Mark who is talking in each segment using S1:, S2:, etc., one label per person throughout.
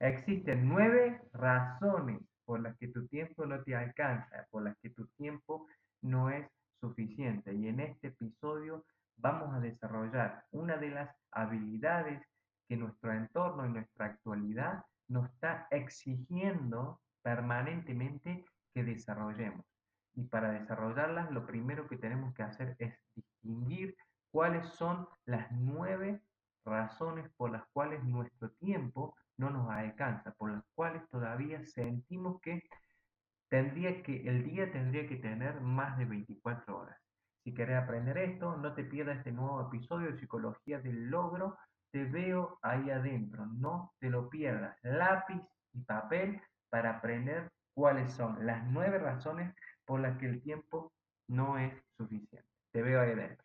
S1: Existen nueve razones por las que tu tiempo no te alcanza, por las que tu tiempo no es suficiente. Y en este episodio vamos a desarrollar una de las habilidades que nuestro entorno y nuestra actualidad nos está exigiendo permanentemente que desarrollemos. Y para desarrollarlas, lo primero que tenemos que hacer es distinguir cuáles son las nueve razones por las cuales nuestro tiempo no nos alcanza, por las cuales todavía sentimos que tendría que el día tendría que tener más de 24 horas. Si querés aprender esto, no te pierdas este nuevo episodio de Psicología del Logro. Te veo ahí adentro, no te lo pierdas. Lápiz y papel para aprender cuáles son las nueve razones por las que el tiempo no es suficiente. Te veo ahí adentro.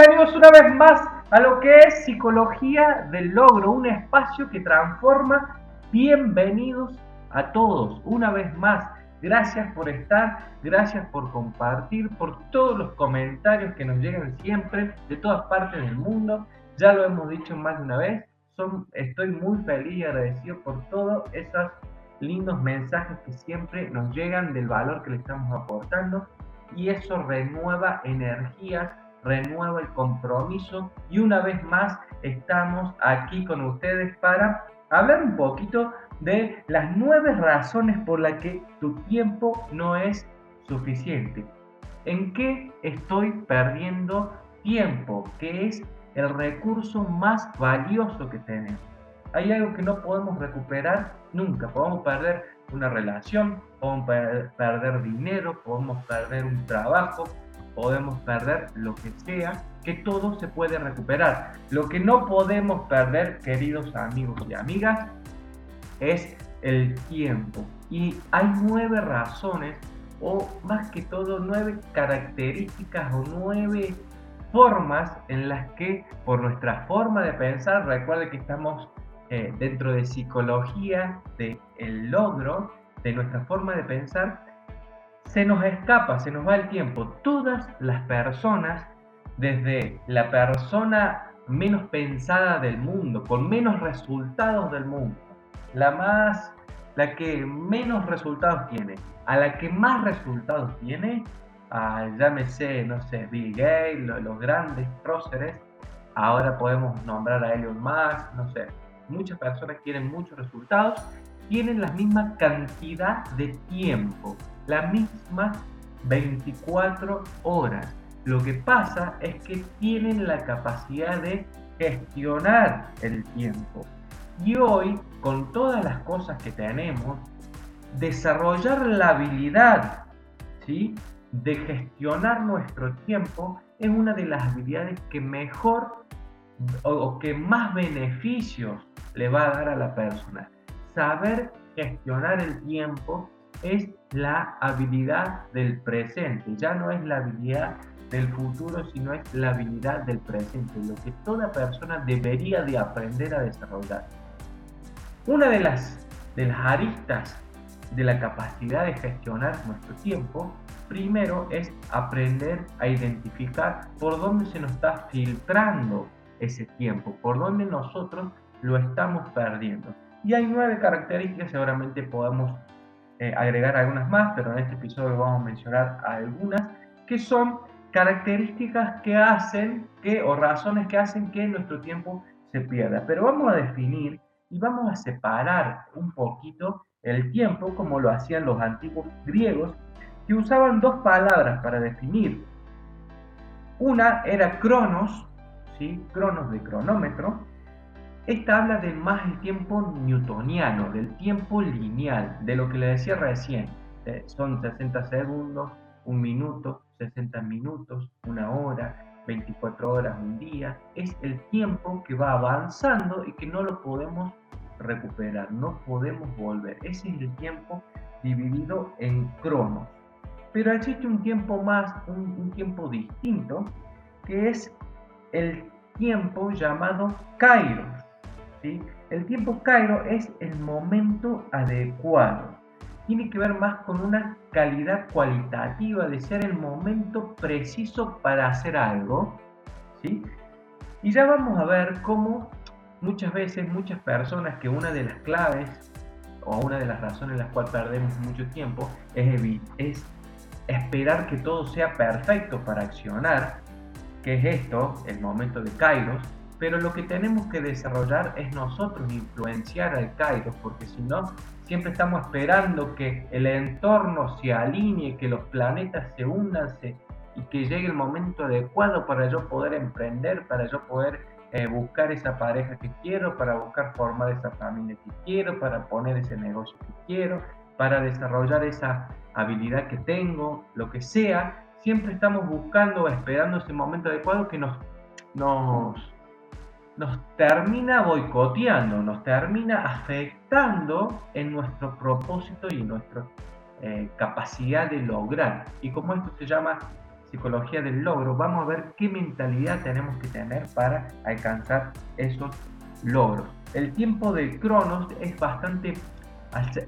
S1: Bienvenidos una vez más a lo que es Psicología del Logro, un espacio que transforma. Bienvenidos a todos una vez más. Gracias por estar, gracias por compartir, por todos los comentarios que nos llegan siempre de todas partes del mundo. Ya lo hemos dicho más de una vez. Son, estoy muy feliz y agradecido por todos esos lindos mensajes que siempre nos llegan del valor que le estamos aportando y eso renueva energías renueva el compromiso y una vez más estamos aquí con ustedes para hablar un poquito de las nueve razones por las que tu tiempo no es suficiente. ¿En qué estoy perdiendo tiempo? Que es el recurso más valioso que tenemos. Hay algo que no podemos recuperar nunca. Podemos perder una relación, podemos perder dinero, podemos perder un trabajo, podemos perder lo que sea, que todo se puede recuperar. Lo que no podemos perder, queridos amigos y amigas, es el tiempo. Y hay nueve razones, o más que todo, nueve características o nueve formas en las que, por nuestra forma de pensar, recuerde que estamos eh, dentro de psicología, de logro, de nuestra forma de pensar, se nos escapa, se nos va el tiempo. Todas las personas, desde la persona menos pensada del mundo, con menos resultados del mundo, la más, la que menos resultados tiene, a la que más resultados tiene, a, llámese, no sé, Bill Gates, los, grandes próceres, ahora podemos nombrar a Elon Musk, no sé, muchas personas quieren muchos resultados, tienen la misma cantidad de tiempo la misma 24 horas. Lo que pasa es que tienen la capacidad de gestionar el tiempo. Y hoy, con todas las cosas que tenemos, desarrollar la habilidad ¿sí? de gestionar nuestro tiempo es una de las habilidades que mejor o que más beneficios le va a dar a la persona. Saber gestionar el tiempo es la habilidad del presente, ya no es la habilidad del futuro, sino es la habilidad del presente, lo que toda persona debería de aprender a desarrollar. Una de las, de las aristas de la capacidad de gestionar nuestro tiempo, primero es aprender a identificar por dónde se nos está filtrando ese tiempo, por dónde nosotros lo estamos perdiendo. Y hay nueve características, seguramente podemos eh, agregar algunas más, pero en este episodio vamos a mencionar algunas que son características que hacen que, o razones que hacen que nuestro tiempo se pierda. Pero vamos a definir y vamos a separar un poquito el tiempo como lo hacían los antiguos griegos, que usaban dos palabras para definir. Una era cronos, ¿sí? cronos de cronómetro, esta habla de más el tiempo newtoniano, del tiempo lineal, de lo que le decía recién. Eh, son 60 segundos, un minuto, 60 minutos, una hora, 24 horas, un día. Es el tiempo que va avanzando y que no lo podemos recuperar, no podemos volver. Ese es el tiempo dividido en cronos. Pero existe un tiempo más, un, tiempo distinto, que es el tiempo llamado kairos. El tiempo kairos es el momento adecuado. Tiene que ver más con una calidad cualitativa de ser el momento preciso para hacer algo. ¿sí? Y ya vamos a ver cómo muchas veces muchas personas que una de las claves o una de las razones en las cuales perdemos mucho tiempo es, es esperar que todo sea perfecto para accionar, que es esto, el momento de Kairos, pero lo que tenemos que desarrollar es nosotros influenciar al Kairos, porque si no, siempre estamos esperando que el entorno se alinee, que los planetas se unan y que llegue el momento adecuado para yo poder emprender, para yo poder eh, buscar esa pareja que quiero, para buscar formar esa familia que quiero, para poner ese negocio que quiero, para desarrollar esa habilidad que tengo, lo que sea, siempre estamos buscando o esperando ese momento adecuado que nos, nos, nos termina boicoteando, nos termina afectando en nuestro propósito y en nuestra eh, capacidad de lograr. Y como esto se llama psicología del logro, vamos a ver qué mentalidad tenemos que tener para alcanzar esos logros. El tiempo de Cronos es bastante,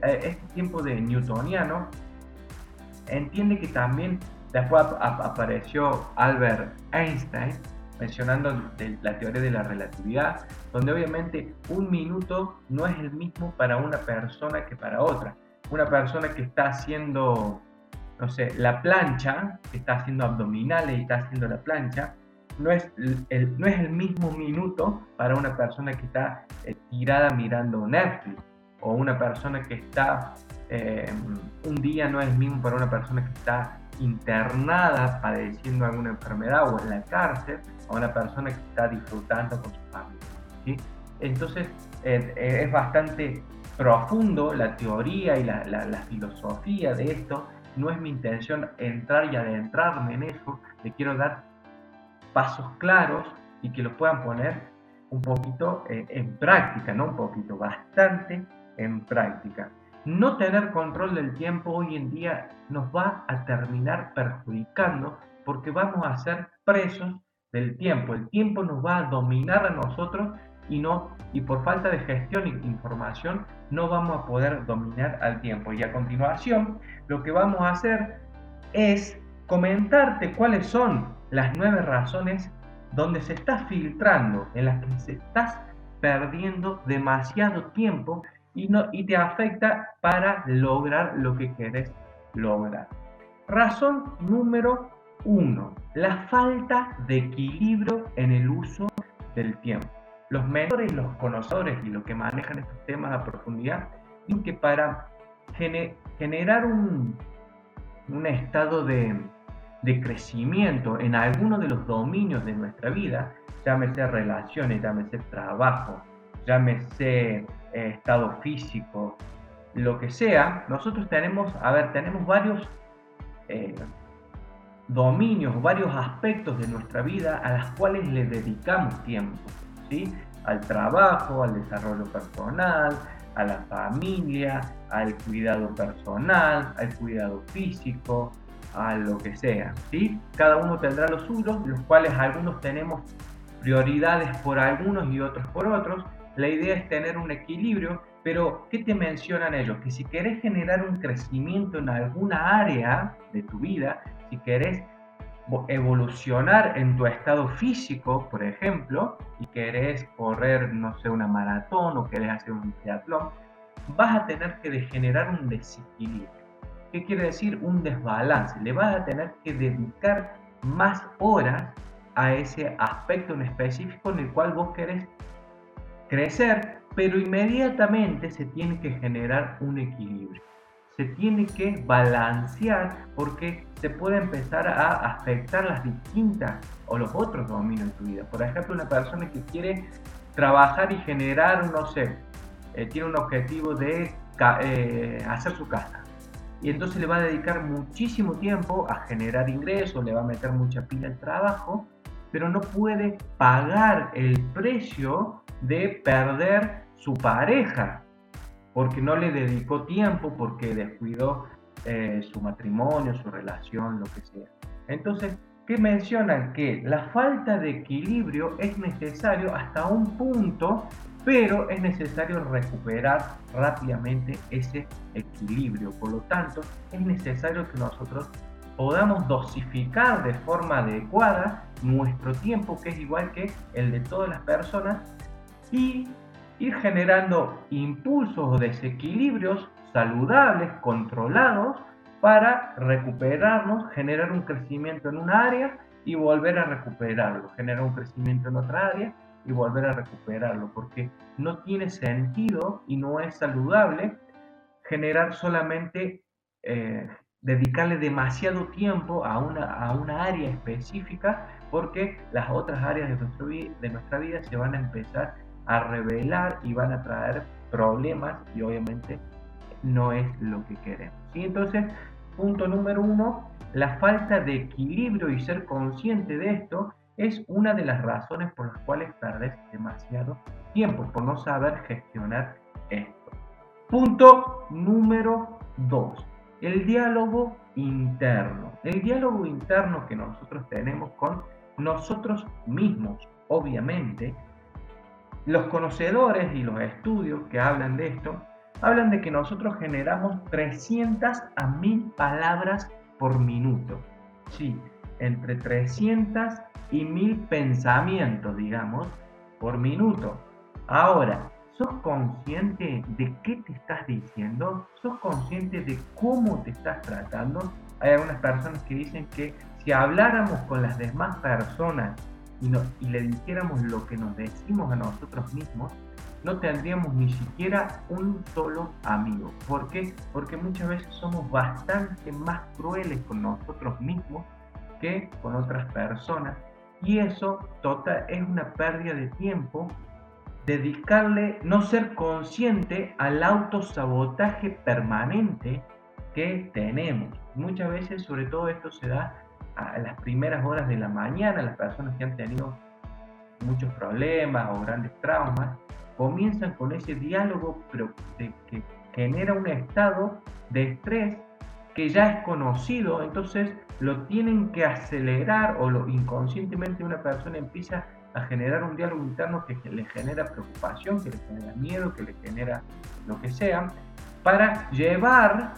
S1: este tiempo de newtoniano, entiende que también después apareció Albert Einstein mencionando la teoría de la relatividad, donde obviamente un minuto no es el mismo para una persona que para otra. Una persona que está haciendo no sé, la plancha, que está haciendo abdominales y está haciendo la plancha, no es el, no es el mismo minuto para una persona que está eh, tirada mirando Netflix o una persona que está eh, un día no es el mismo para una persona que está internada padeciendo alguna enfermedad o en la cárcel a una persona que está disfrutando con su familia. Entonces eh, es bastante profundo la teoría y la, la filosofía de esto no es mi intención entrar y adentrarme en eso, le quiero dar pasos claros y que lo puedan poner un poquito eh, en práctica, no un poquito, bastante en práctica. No tener control del tiempo hoy en día nos va a terminar perjudicando porque vamos a ser presos del tiempo. El tiempo nos va a dominar a nosotros y no y por falta de gestión e información no vamos a poder dominar al tiempo. Y a continuación, lo que vamos a hacer es comentarte cuáles son las nueve razones donde se está filtrando, en las que se estás perdiendo demasiado tiempo y, no, y te afecta para lograr lo que quieres lograr. Razón número uno, la falta de equilibrio en el uso del tiempo. Los mentores los conocedores y los que manejan estos temas a profundidad dicen que para generar un, un estado de, de, crecimiento en alguno de los dominios de nuestra vida, llámese relaciones, llámese trabajo, llámese eh, estado físico, lo que sea, nosotros tenemos, a ver, tenemos varios eh, dominios, varios aspectos de nuestra vida a las cuales le dedicamos tiempo al trabajo, al desarrollo personal, a la familia, al cuidado personal, al cuidado físico, a lo que sea. ¿sí? Cada uno tendrá los suyos, los cuales algunos tenemos prioridades por algunos y otros por otros. La idea es tener un equilibrio, pero ¿qué te mencionan ellos? Que si querés generar un crecimiento en alguna área de tu vida, si querés evolucionar en tu estado físico, por ejemplo, y querés correr, no sé, una maratón o querés hacer un triatlón, vas a tener que generar un desequilibrio. ¿Qué quiere decir? Un desbalance. Le vas a tener que dedicar más horas a ese aspecto en específico en el cual vos querés crecer, pero inmediatamente se tiene que generar un equilibrio se tiene que balancear porque se puede empezar a afectar las distintas o los otros dominios de tu vida. Por ejemplo, una persona que quiere trabajar y generar, no sé, eh, tiene un objetivo de eh, hacer su casa. Y entonces le va a dedicar muchísimo tiempo a generar ingresos, le va a meter mucha pila al trabajo, pero no puede pagar el precio de perder su pareja, porque no le dedicó tiempo, porque descuidó eh, su matrimonio, su relación, lo que sea. Entonces, que mencionan que la falta de equilibrio es necesario hasta un punto, pero es necesario recuperar rápidamente ese equilibrio. Por lo tanto, es necesario que nosotros podamos dosificar de forma adecuada nuestro tiempo, que es igual que el de todas las personas, y ir generando impulsos o desequilibrios saludables, controlados, para recuperarnos, generar un crecimiento en un área y volver a recuperarlo, generar un crecimiento en otra área y volver a recuperarlo, porque no tiene sentido y no es saludable generar solamente, eh, dedicarle demasiado tiempo a una, a una área específica, porque las otras áreas de, nuestro, de nuestra vida se van a empezar a revelar y van a traer problemas y obviamente no es lo que queremos. Entonces, Punto número uno, la falta de equilibrio y ser consciente de esto es una de las razones por las cuales perdes demasiado tiempo, por no saber gestionar esto. Punto número dos, el diálogo interno. El diálogo interno que nosotros tenemos con nosotros mismos, obviamente. Los conocedores y los estudios que hablan de esto hablan de que nosotros generamos 300 a 1000 palabras por minuto. Sí, entre 300 y 1000 pensamientos, digamos, por minuto. Ahora, ¿sos consciente de qué te estás diciendo? ¿Sos consciente de cómo te estás tratando? Hay algunas personas que dicen que si habláramos con las demás personas y, y le dijéramos lo que nos decimos a nosotros mismos, no tendríamos ni siquiera un solo amigo. ¿Por qué? Porque muchas veces somos bastante más crueles con nosotros mismos que con otras personas. Y eso total, es una pérdida de tiempo dedicarle, no ser consciente al autosabotaje permanente que tenemos. Muchas veces, sobre todo esto se da a las primeras horas de la mañana, las personas que han tenido muchos problemas o grandes traumas, comienzan con ese diálogo pero que genera un estado de estrés que ya es conocido, entonces lo tienen que acelerar o lo inconscientemente una persona empieza a generar un diálogo interno que le genera preocupación, que le genera miedo, que le genera lo que sea, para llevar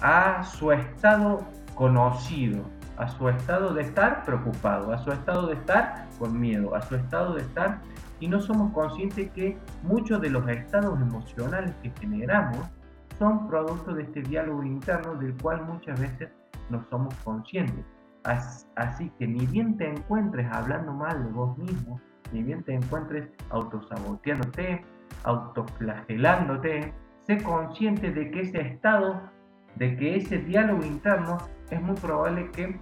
S1: a su estado conocido, a su estado de estar preocupado, a su estado de estar con miedo, a su estado de estar y no somos conscientes que muchos de los estados emocionales que generamos son producto de este diálogo interno del cual muchas veces no somos conscientes. Así que ni bien te encuentres hablando mal de vos mismo, ni bien te encuentres autosaboteándote, autoflagelándote, sé consciente de que ese estado, de que ese diálogo interno es muy probable que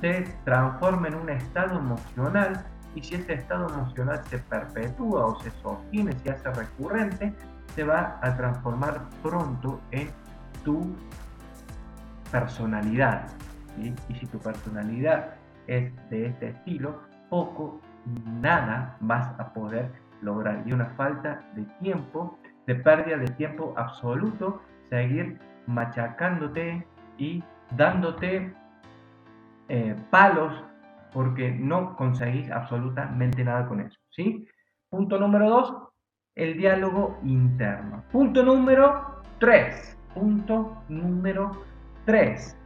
S1: se transforme en un estado emocional y si ese estado emocional se perpetúa o se sostiene, se hace recurrente, se va a transformar pronto en tu personalidad. Y si tu personalidad es de este estilo, poco, nada vas a poder lograr. Y una falta de tiempo, de pérdida de tiempo absoluto, seguir machacándote y dándote eh, palos porque no conseguís absolutamente nada con eso. ¿sí? Punto número dos, el diálogo interno. Punto número tres. Punto número tres.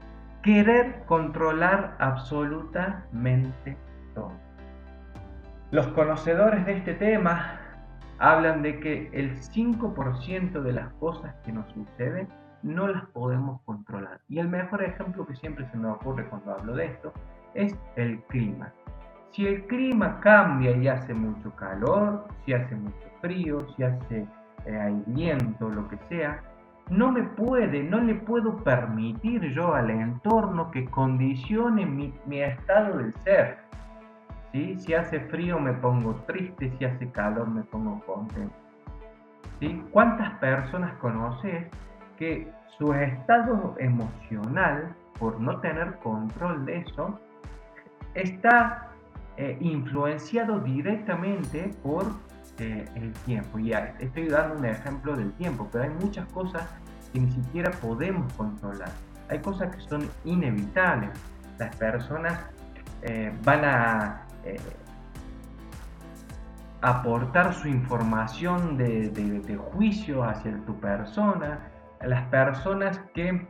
S1: Querer controlar absolutamente todo. Los conocedores de este tema hablan de que el 5% de las cosas que nos suceden no las podemos controlar. Y el mejor ejemplo que siempre se me ocurre cuando hablo de esto es el clima. Si el clima cambia y hace mucho calor, si hace mucho frío, si hace eh, viento, lo que sea, no me puede, no le puedo permitir yo al entorno que condicione mi, mi estado del ser. ¿sí? Si hace frío me pongo triste, si hace calor me pongo contento. ¿sí? ¿Cuántas personas conoces que su estado emocional, por no tener control de eso, está eh, influenciado directamente por eh, el tiempo. Y estoy dando un ejemplo del tiempo, pero hay muchas cosas que ni siquiera podemos controlar. Hay cosas que son inevitables. Las personas eh, van a aportar su información de, de, juicio hacia tu persona. Las personas que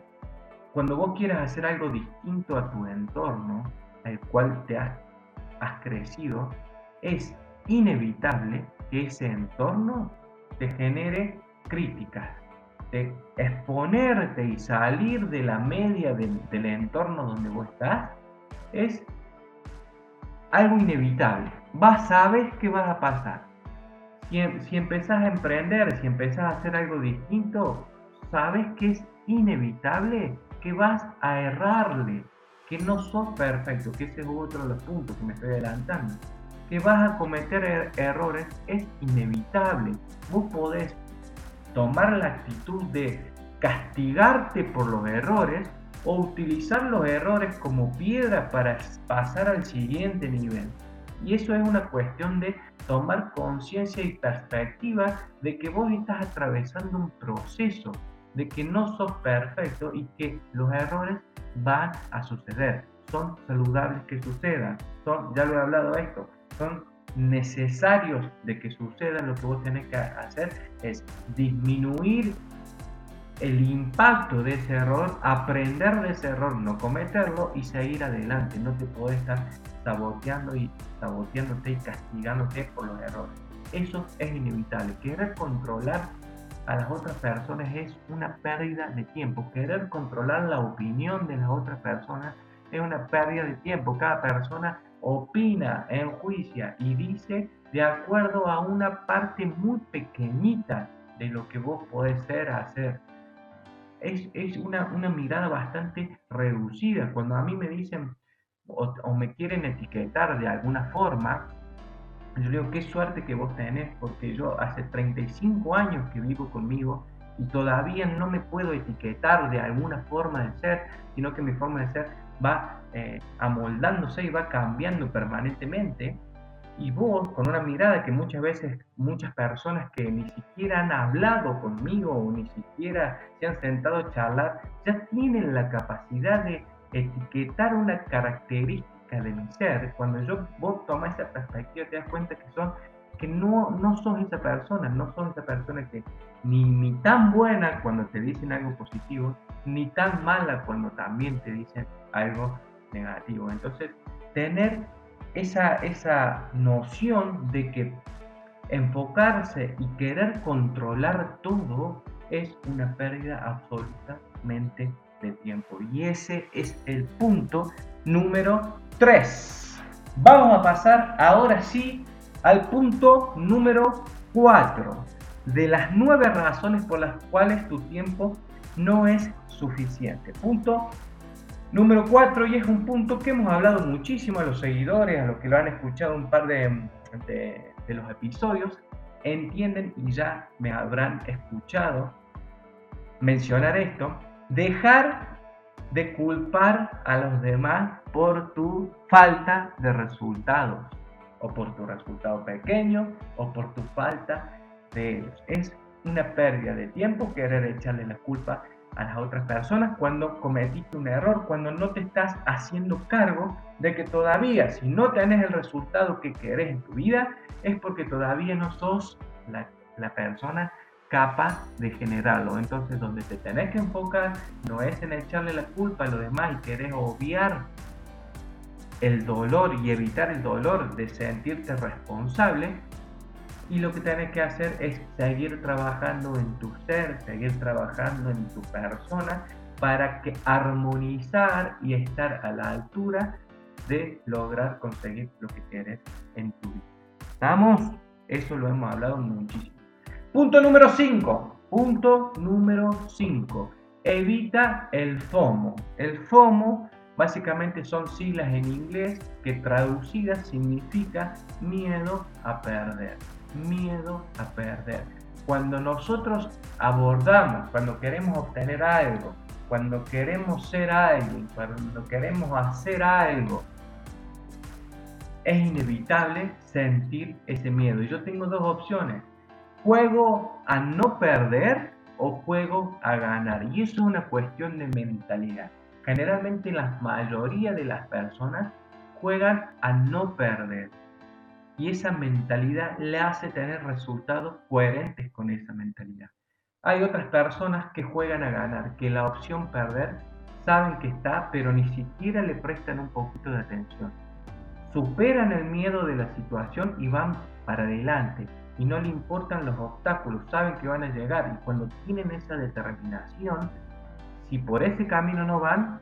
S1: cuando vos quieras hacer algo distinto a tu entorno, al cual te has, crecido, es inevitable que ese entorno te genere críticas, de exponerte y salir de la media del, entorno donde vos estás, es algo inevitable. Vas, sabes que vas a pasar. Si, si empezás a emprender, si empezás a hacer algo distinto, sabes que es inevitable que vas a errarle, que no sos perfecto, que ese es otro de los puntos que me estoy adelantando que vas a cometer er-, errores es inevitable. Vos podés tomar la actitud de castigarte por los errores o utilizar los errores como piedra para pasar al siguiente nivel. Y eso es una cuestión de tomar conciencia y perspectiva de que vos estás atravesando un proceso, de que no sos perfecto y que los errores van a suceder. Son saludables que sucedan. Son, ya lo he hablado esto, son necesarios de que suceda, lo que vos tenés que hacer es disminuir el impacto de ese error, aprender de ese error, no cometerlo y seguir adelante. No te puedes estar saboteando y saboteándote y castigándote por los errores. Eso es inevitable. Querer controlar a las otras personas es una pérdida de tiempo. Querer controlar la opinión de las otras personas es una pérdida de tiempo. Cada persona opina, enjuicia y dice de acuerdo a una parte muy pequeñita de lo que vos podés ser, hacer. Es, es una, una, mirada bastante reducida. Cuando a mí me dicen o, o, me quieren etiquetar de alguna forma, yo digo, qué suerte que vos tenés, porque yo hace 35 años que vivo conmigo y todavía no me puedo etiquetar de alguna forma de ser, sino que mi forma de ser va eh, amoldándose y va cambiando permanentemente. Y vos, con una mirada que muchas veces muchas personas que ni siquiera han hablado conmigo o ni siquiera se han sentado a charlar, ya tienen la capacidad de etiquetar una característica de mi ser. Cuando yo vos tomas esa perspectiva, te das cuenta que son que no, no sos esa persona, no sos esa persona que ni, ni tan buena cuando te dicen algo positivo, ni tan mala cuando también te dicen algo negativo. Entonces, tener esa, esa noción de que enfocarse y querer controlar todo es una pérdida absolutamente de tiempo. Y ese es el punto número 3. Vamos a pasar ahora sí al punto número 4 de las nueve razones por las cuales tu tiempo no es suficiente. Punto Número 4, y es un punto que hemos hablado muchísimo a los seguidores, a los que lo han escuchado un par de, de, los episodios, entienden y ya me habrán escuchado mencionar esto, dejar de culpar a los demás por tu falta de resultados, o por tu resultado pequeño, o por tu falta de ellos. Es una pérdida de tiempo querer echarle la culpa a las otras personas cuando cometiste un error, cuando no te estás haciendo cargo de que todavía, si no tenés el resultado que querés en tu vida, es porque todavía no sos la, la persona capaz de generarlo. Entonces, donde te tenés que enfocar no es en echarle la culpa a los demás y querés obviar el dolor y evitar el dolor de sentirte responsable, y lo que tienes que hacer es seguir trabajando en tu ser, seguir trabajando en tu persona para que armonizar y estar a la altura de lograr conseguir lo que quieres en tu vida. ¿Estamos? Eso lo hemos hablado muchísimo. Punto número 5. Punto número 5. Evita el FOMO. El FOMO Básicamente son siglas en inglés que traducidas significa miedo a perder, miedo a perder. Cuando nosotros abordamos, cuando queremos obtener algo, cuando queremos ser alguien, cuando queremos hacer algo, es inevitable sentir ese miedo. Y yo tengo dos opciones. Juego a no perder o juego a ganar. Y eso es una cuestión de mentalidad. Generalmente la mayoría de las personas juegan a no perder. Y esa mentalidad le hace tener resultados coherentes con esa mentalidad. Hay otras personas que juegan a ganar, que la opción perder saben que está, pero ni siquiera le prestan un poquito de atención. Superan el miedo de la situación y van para adelante. Y no le importan los obstáculos, saben que van a llegar. Y cuando tienen esa determinación, si por ese camino no van,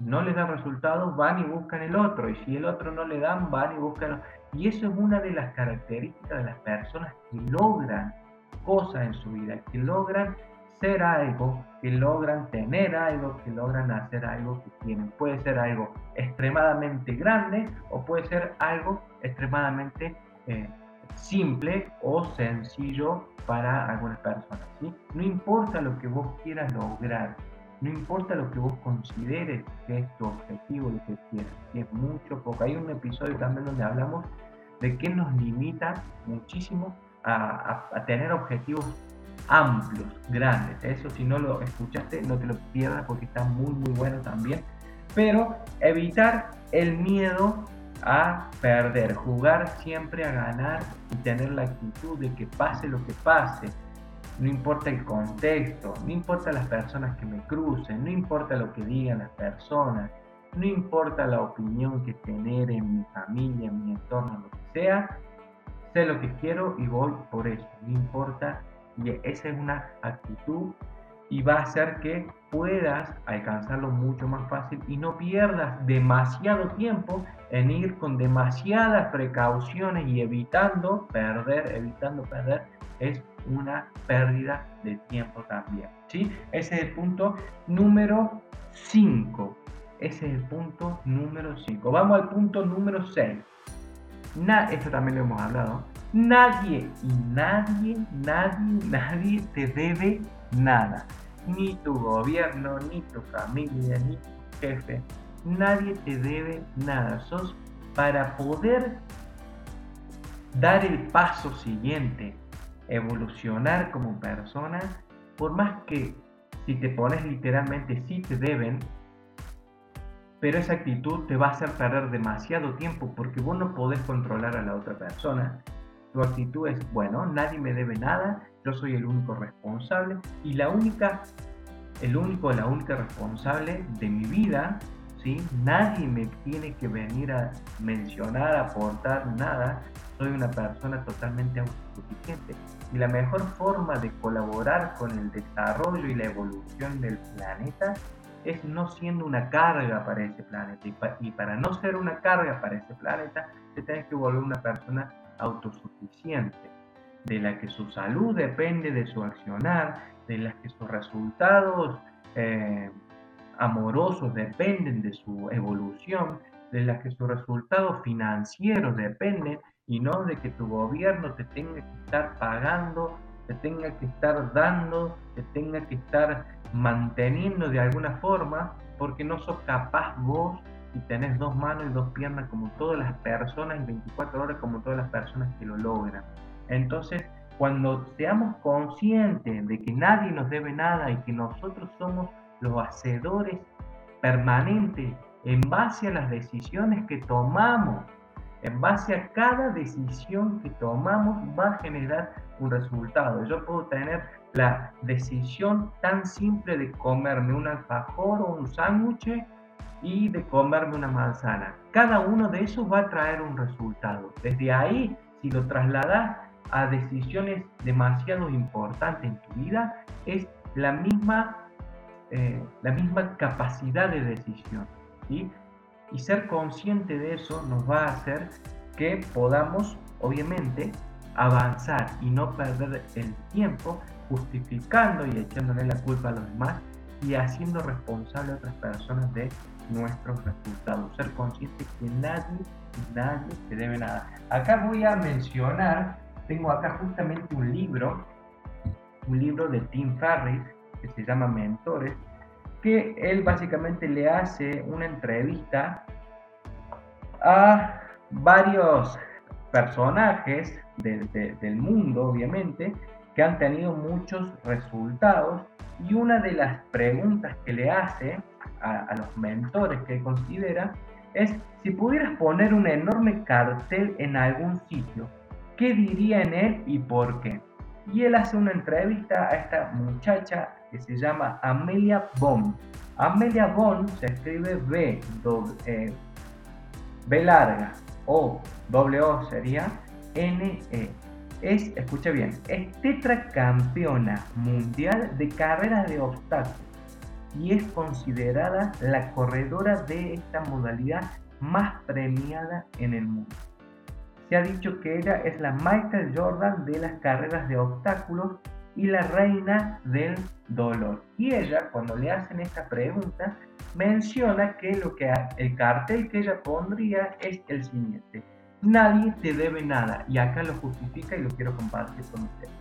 S1: no les da resultados, van y buscan el otro. Y si el otro no le dan, van y buscan. Y eso es una de las características de las personas que logran cosas en su vida, que logran ser algo, que logran tener algo, que logran hacer algo que tienen. Puede ser algo extremadamente grande o puede ser algo extremadamente eh, simple o sencillo para algunas personas. No importa lo que vos quieras lograr, no importa lo que vos consideres que es tu objetivo, lo que quieras, si es mucho, poco. Hay un episodio también donde hablamos de qué nos limita muchísimo a, tener objetivos amplios, grandes. Eso si no lo escuchaste, no te lo pierdas porque está muy muy bueno también. Pero evitar el miedo a perder, jugar siempre a ganar y tener la actitud de que pase lo que pase. No importa el contexto, no importa las personas que me crucen, no importa lo que digan las personas, no importa la opinión que tener en mi familia, en mi entorno, lo que sea, sé lo que quiero y voy por eso, no importa. Y esa es una actitud y va a hacer que puedas alcanzarlo mucho más fácil y no pierdas demasiado tiempo en ir con demasiadas precauciones y evitando perder, evitando perder, es una pérdida de tiempo también. ¿sí? Ese es el punto número 5. Ese es el punto número 5. Vamos al punto número 6 esto también lo hemos hablado, nadie y nadie, nadie, nadie te debe nada. Ni tu gobierno, ni tu familia, ni tu jefe. Nadie te debe nada. Sos para poder dar el paso siguiente, evolucionar como persona, por más que si te pones literalmente si te deben, pero esa actitud te va a hacer perder demasiado tiempo porque vos no podés controlar a la otra persona. Tu actitud es, bueno, nadie me debe nada, yo soy el único responsable y la única, el único, la única responsable de mi vida, ¿sí? Nadie me tiene que venir a mencionar, aportar nada, soy una persona totalmente autosuficiente. Y la mejor forma de colaborar con el desarrollo y la evolución del planeta es no siendo una carga para ese planeta. Y, para no ser una carga para ese planeta, te tienes que volver una persona autosuficiente, de la que su salud depende de su accionar, de la que sus resultados eh, amorosos dependen de su evolución, de la que sus resultados financieros dependen y no de que tu gobierno te tenga que estar pagando, te tenga que estar dando, te tenga que estar manteniendo de alguna forma, porque no sos capaz vos y tenés dos manos y dos piernas como todas las personas y 24 horas como todas las personas que lo logran. Entonces, cuando seamos conscientes de que nadie nos debe nada y que nosotros somos los hacedores permanentes en base a las decisiones que tomamos, en base a cada decisión que tomamos va a generar un resultado. Yo puedo tener la decisión tan simple de comerme un alfajor o un sándwich y de comerme una manzana. Cada uno de esos va a traer un resultado. Desde ahí, si lo trasladas a decisiones demasiado importantes en tu vida, es la misma, eh, la misma capacidad de decisión. ¿sí? Y ser consciente de eso nos va a hacer que podamos, obviamente, avanzar y no perder el tiempo justificando y echándole la culpa a los demás y haciendo responsable a otras personas de nuestros resultados. Ser consciente que nadie, nadie te debe nada. Acá voy a mencionar, tengo acá justamente un libro, un libro de Tim Ferriss que se llama Mentores, que él básicamente le hace una entrevista a varios personajes del mundo, obviamente, que han tenido muchos resultados y una de las preguntas que le hace a, los mentores que considera es si pudieras poner un enorme cartel en algún sitio, ¿qué diría en él y por qué? Y él hace una entrevista a esta muchacha que se llama Amelia Bond. Amelia Bond se escribe B, eh, B larga, O, W sería N, E es, escucha bien, es tetracampeona mundial de carreras de obstáculos y es considerada la corredora de esta modalidad más premiada en el mundo. Se ha dicho que ella es la Michael Jordan de las carreras de obstáculos y la reina del dolor. Y ella, cuando le hacen esta pregunta, menciona que, lo que el cartel que ella pondría es el siguiente. Nadie te debe nada. Y acá lo justifica y lo quiero compartir con ustedes.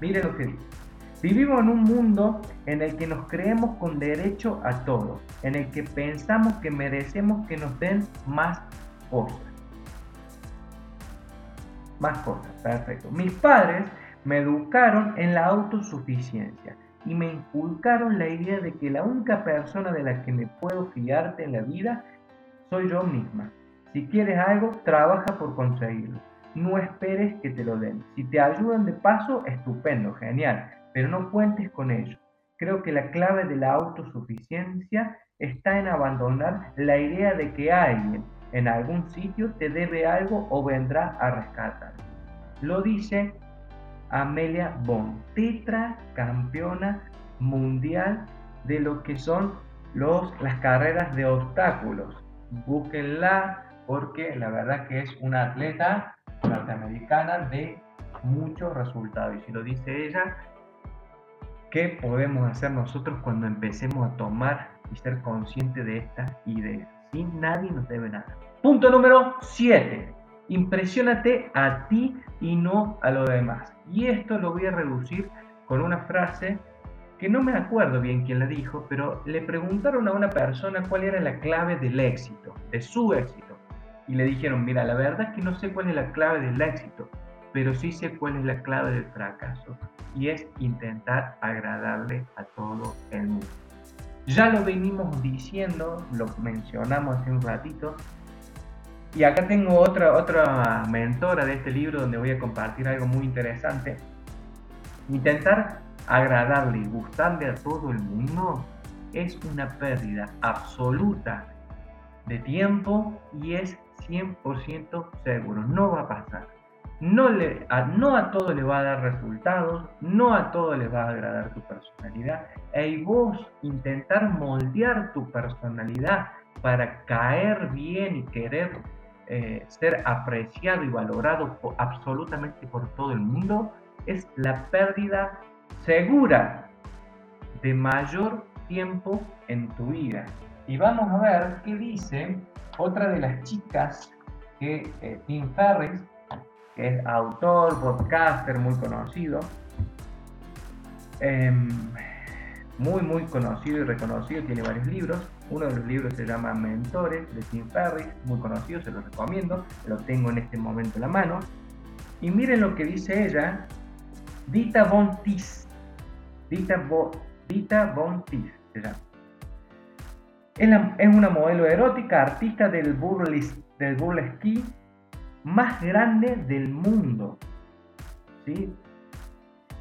S1: Miren lo que dice. Vivimos en un mundo en el que nos creemos con derecho a todo, en el que pensamos que merecemos que nos den más cosas. Más cosas, perfecto. Mis padres me educaron en la autosuficiencia y me inculcaron la idea de que la única persona de la que me puedo fiarte en la vida soy yo misma. Si quieres algo, trabaja por conseguirlo. No esperes que te lo den. Si te ayudan de paso, estupendo, genial, pero no cuentes con ello. Creo que la clave de la autosuficiencia está en abandonar la idea de que alguien en algún sitio te debe algo o vendrá a rescatar. Lo dice Amelia Bond, campeona mundial de lo que son los, las carreras de obstáculos. Búsquenla, porque la verdad que es una atleta norteamericana de muchos resultados. Y si lo dice ella, ¿qué podemos hacer nosotros cuando empecemos a tomar y ser conscientes de estas ideas? Sin nadie nos debe nada. Punto número 7. Impresionate a ti y no a los demás. Y esto lo voy a reducir con una frase que no me acuerdo bien quién la dijo, pero le preguntaron a una persona cuál era la clave del éxito, de su éxito. Y le dijeron, mira, la verdad es que no sé cuál es la clave del éxito, pero sí sé cuál es la clave del fracaso. Y es intentar agradarle a todo el mundo. Ya lo venimos diciendo, lo mencionamos hace un ratito. Y acá tengo otra, otra mentora de este libro donde voy a compartir algo muy interesante. Intentar agradarle y gustarle a todo el mundo es una pérdida absoluta de tiempo y es 100% seguro, no va a pasar. No, le, no a todo le va a dar resultados, no a todo le va a agradar tu personalidad. Y vos intentar moldear tu personalidad para caer bien y querer eh, ser apreciado y valorado absolutamente por todo el mundo es la pérdida segura de mayor tiempo en tu vida. Y vamos a ver qué dice otra de las chicas que eh, Tim Ferriss, que es autor, podcaster muy conocido, em, muy muy conocido y reconocido, tiene varios libros. Uno de los libros se llama Mentores de Tim Ferriss, muy conocido, se lo recomiendo, lo tengo en este momento en la mano. Y miren lo que dice ella, Dita Von Tis, Dita, Bo, Dita Von se llama. Es, una modelo erótica, artista del, burles, del burlesque más grande del mundo. ¿sí?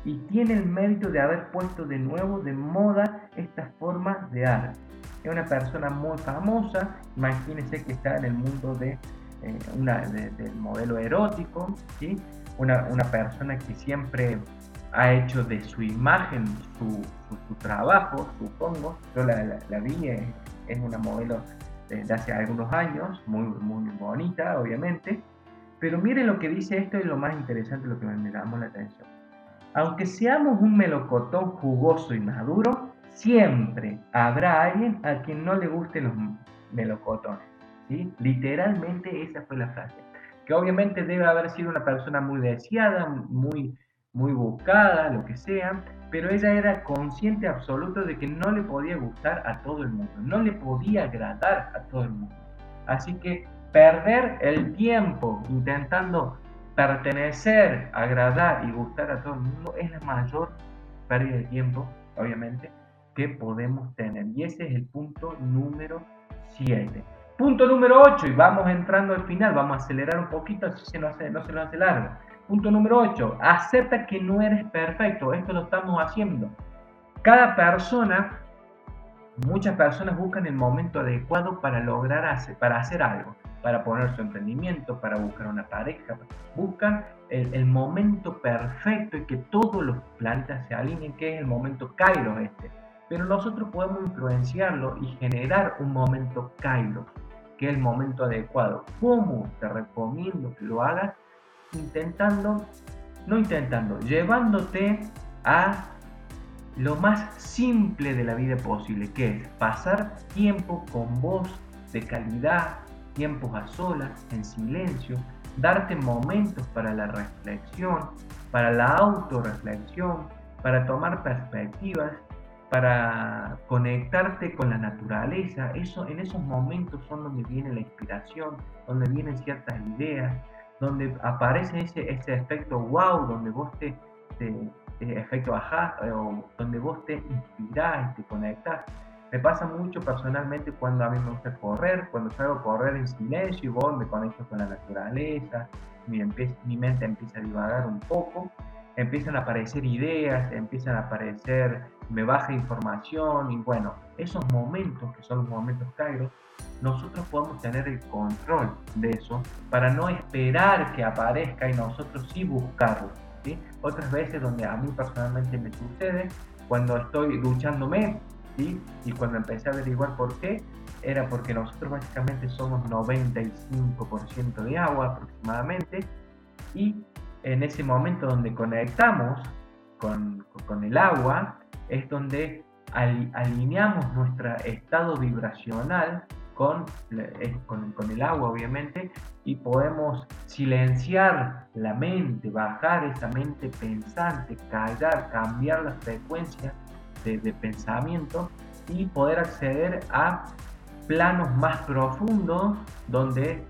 S1: Y tiene el mérito de haber puesto de nuevo de moda estas formas de arte. Es una persona muy famosa, imagínense que está en el mundo de, eh, una, del modelo erótico, ¿sí? una, una persona que siempre ha hecho de su imagen su, su, trabajo, supongo. Yo la, la, vi, eh, es, una modelo de hace algunos años, muy, muy bonita, obviamente. Pero miren lo que dice esto y lo más interesante, lo que me llamó la atención. Aunque seamos un melocotón jugoso y maduro, siempre habrá alguien a quien no le gusten los melocotones. ¿sí? Literalmente esa fue la frase. Que obviamente debe haber sido una persona muy deseada, muy, muy buscada, lo que sea, pero ella era consciente absoluto de que no le podía gustar a todo el mundo, no le podía agradar a todo el mundo. Así que perder el tiempo intentando pertenecer, agradar y gustar a todo el mundo es la mayor pérdida de tiempo, obviamente, que podemos tener. Y ese es el punto número 7. Punto número 8, y vamos entrando al final, vamos a acelerar un poquito, así se no, hace, no se lo hace largo. Punto número 8, acepta que no eres perfecto, esto lo estamos haciendo. Cada persona, muchas personas buscan el momento adecuado para lograr hacer, para hacer algo, para poner su emprendimiento, para buscar una pareja, buscan el, el momento perfecto y que todos los planetas se alineen, que es el momento Kairos este pero nosotros podemos influenciarlo y generar un momento Kairos, que es el momento adecuado. ¿Cómo? Te recomiendo que lo hagas intentando, no intentando, llevándote a lo más simple de la vida posible, que es pasar tiempo con vos de calidad, tiempos a solas, en silencio, darte momentos para la reflexión, para la autorreflexión, para tomar perspectivas para conectarte con la naturaleza. Eso, en esos momentos son donde viene la inspiración, donde vienen ciertas ideas, donde aparece ese, ese efecto wow, donde vos te, efecto ajá, o donde vos te inspirás y te conectas. Me pasa mucho personalmente cuando a mí me gusta correr, cuando salgo a correr en silencio y voy, me conecto con la naturaleza, mi, mi mente empieza a divagar un poco, empiezan a aparecer ideas, empiezan a aparecer me baja información y bueno, esos momentos que son los momentos Cairo, nosotros podemos tener el control de eso para no esperar que aparezca y nosotros sí buscarlo. ¿sí? Otras veces donde a mí personalmente me sucede, cuando estoy duchándome ¿sí? y cuando empecé a averiguar por qué, era porque nosotros básicamente somos 95% de agua aproximadamente y en ese momento donde conectamos con, con el agua, es donde alineamos nuestro estado vibracional con, con, el agua, obviamente, y podemos silenciar la mente, bajar esa mente pensante, callar, cambiar la frecuencia de, pensamiento y poder acceder a planos más profundos donde,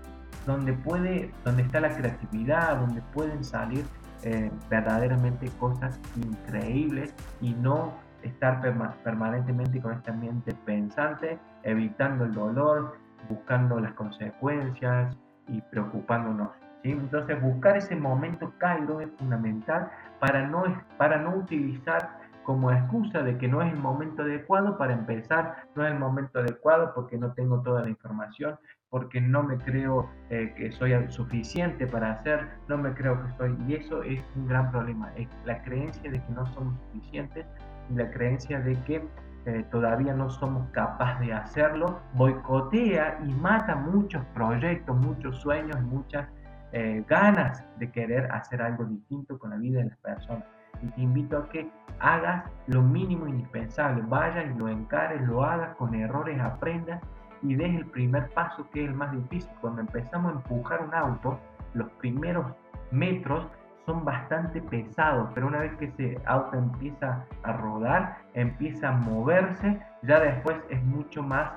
S1: donde, puede, donde está la creatividad, donde pueden salir eh, verdaderamente cosas increíbles y no estar permanentemente con esta mente pensante, evitando el dolor, buscando las consecuencias y preocupándonos. ¿sí? Entonces buscar ese momento Cairo es fundamental para no, para no utilizar como excusa de que no es el momento adecuado para empezar, no es el momento adecuado porque no tengo toda la información, porque no me creo eh, que soy suficiente para hacer, no me creo que soy, y eso es un gran problema, es la creencia de que no somos suficientes y la creencia de que eh, todavía no somos capaces de hacerlo, boicotea y mata muchos proyectos, muchos sueños, muchas eh, ganas de querer hacer algo distinto con la vida de las personas. Y te invito a que hagas lo mínimo indispensable, vayas y lo encares, lo hagas con errores, aprendas y des el primer paso que es el más difícil. Cuando empezamos a empujar un auto, los primeros metros son bastante pesados, pero una vez que ese auto empieza a rodar, empieza a moverse, ya después es mucho más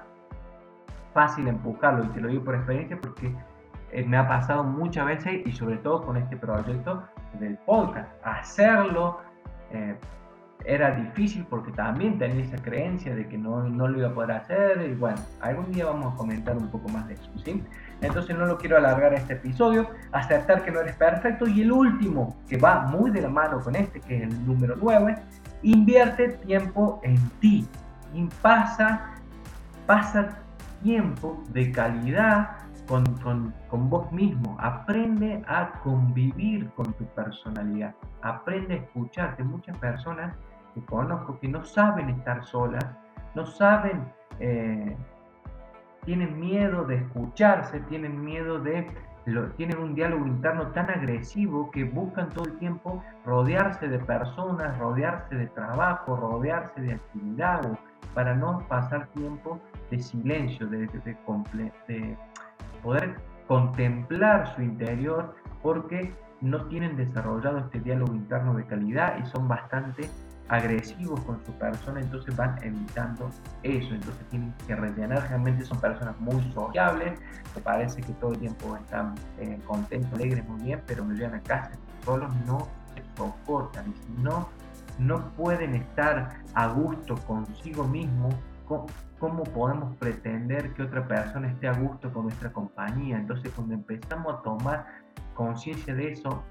S1: fácil empujarlo. Y te lo digo por experiencia porque eh, me ha pasado muchas veces y sobre todo con este proyecto del podcast. Hacerlo eh, era difícil porque también tenía esa creencia de que no, no lo iba a poder hacer y bueno, algún día vamos a comentar un poco más de eso, ¿sí? Entonces no lo quiero alargar este episodio, aceptar que no eres perfecto. Y el último, que va muy de la mano con este, que es el número 9, invierte tiempo en ti. Y pasa, pasa tiempo de calidad con, con, con, vos mismo. Aprende a convivir con tu personalidad. Aprende a escucharte. Muchas personas que conozco que no saben estar solas, no saben... Eh, tienen miedo de escucharse, tienen miedo de tienen un diálogo interno tan agresivo que buscan todo el tiempo rodearse de personas, rodearse de trabajo, rodearse de actividad para no pasar tiempo de silencio, de, de poder contemplar su interior porque no tienen desarrollado este diálogo interno de calidad y son bastante agresivos con su persona, entonces van evitando eso, entonces tienen que rellenar, realmente son personas muy sociables, que parece que todo el tiempo están eh, contentos, alegres, muy bien, pero me llegan a casa solos no se soportan y no, no pueden estar a gusto consigo mismo, ¿cómo podemos pretender que otra persona esté a gusto con nuestra compañía? Entonces cuando empezamos a tomar conciencia de eso,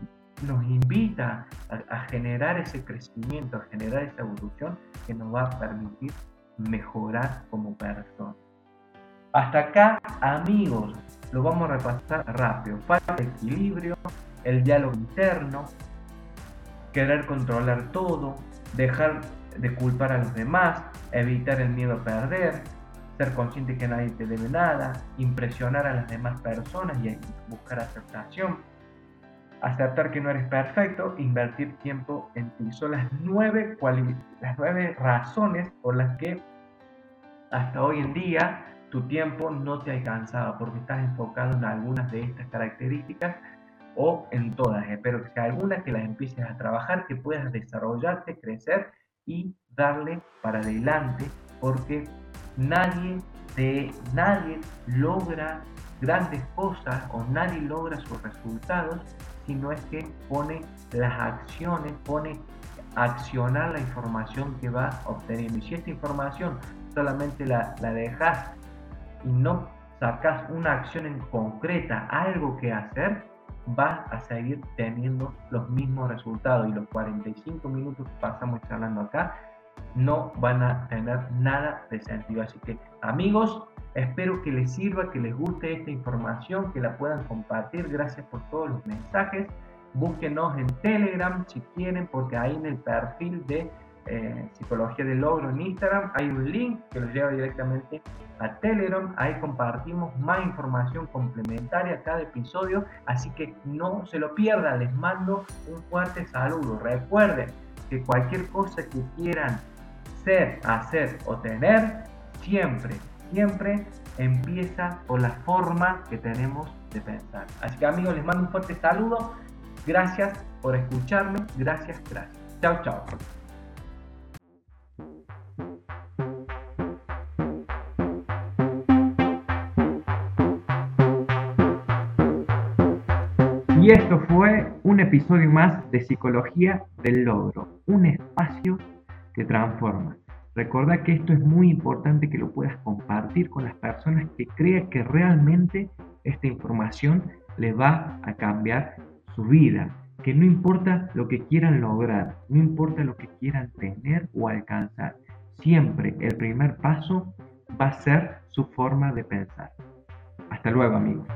S1: nos invita a, generar ese crecimiento, a generar esa evolución que nos va a permitir mejorar como persona. Hasta acá, amigos, lo vamos a repasar rápido. Falta equilibrio, el diálogo interno, querer controlar todo, dejar de culpar a los demás, evitar el miedo a perder, ser consciente que nadie te debe nada, impresionar a las demás personas y buscar aceptación aceptar que no eres perfecto, invertir tiempo en ti. Son las nueve, las nueve razones por las que hasta hoy en día tu tiempo no te alcanzaba porque estás enfocado en algunas de estas características o en todas. Espero que sea alguna que las empieces a trabajar, que puedas desarrollarte, crecer y darle para adelante porque nadie nadie logra grandes cosas o nadie logra sus resultados sino es que pone las acciones, pone accionar la información que va obteniendo. Y si esta información solamente la, la dejas y no sacas una acción en concreta, algo que hacer, vas a seguir teniendo los mismos resultados. Y los 45 minutos que pasamos charlando acá no van a tener nada de sentido. Así que amigos, Espero que les sirva, que les guste esta información, que la puedan compartir. Gracias por todos los mensajes. Búsquenos en Telegram si quieren, porque ahí en el perfil de eh, Psicología del Logro en Instagram hay un link que los lleva directamente a Telegram. Ahí compartimos más información complementaria a cada episodio, así que no se lo pierdan. Les mando un fuerte saludo. Recuerden que cualquier cosa que quieran ser, hacer o tener, siempre siempre empieza por la forma que tenemos de pensar. Así que amigos, les mando un fuerte saludo. Gracias por escucharme. Gracias, gracias. Chao, chao. Y esto fue un episodio más de Psicología del Logro, un espacio que transforma. Recuerda que esto es muy importante que lo puedas compartir con las personas que crean que realmente esta información le va a cambiar su vida. Que no importa lo que quieran lograr, no importa lo que quieran tener o alcanzar, siempre el primer paso va a ser su forma de pensar. Hasta luego amigos.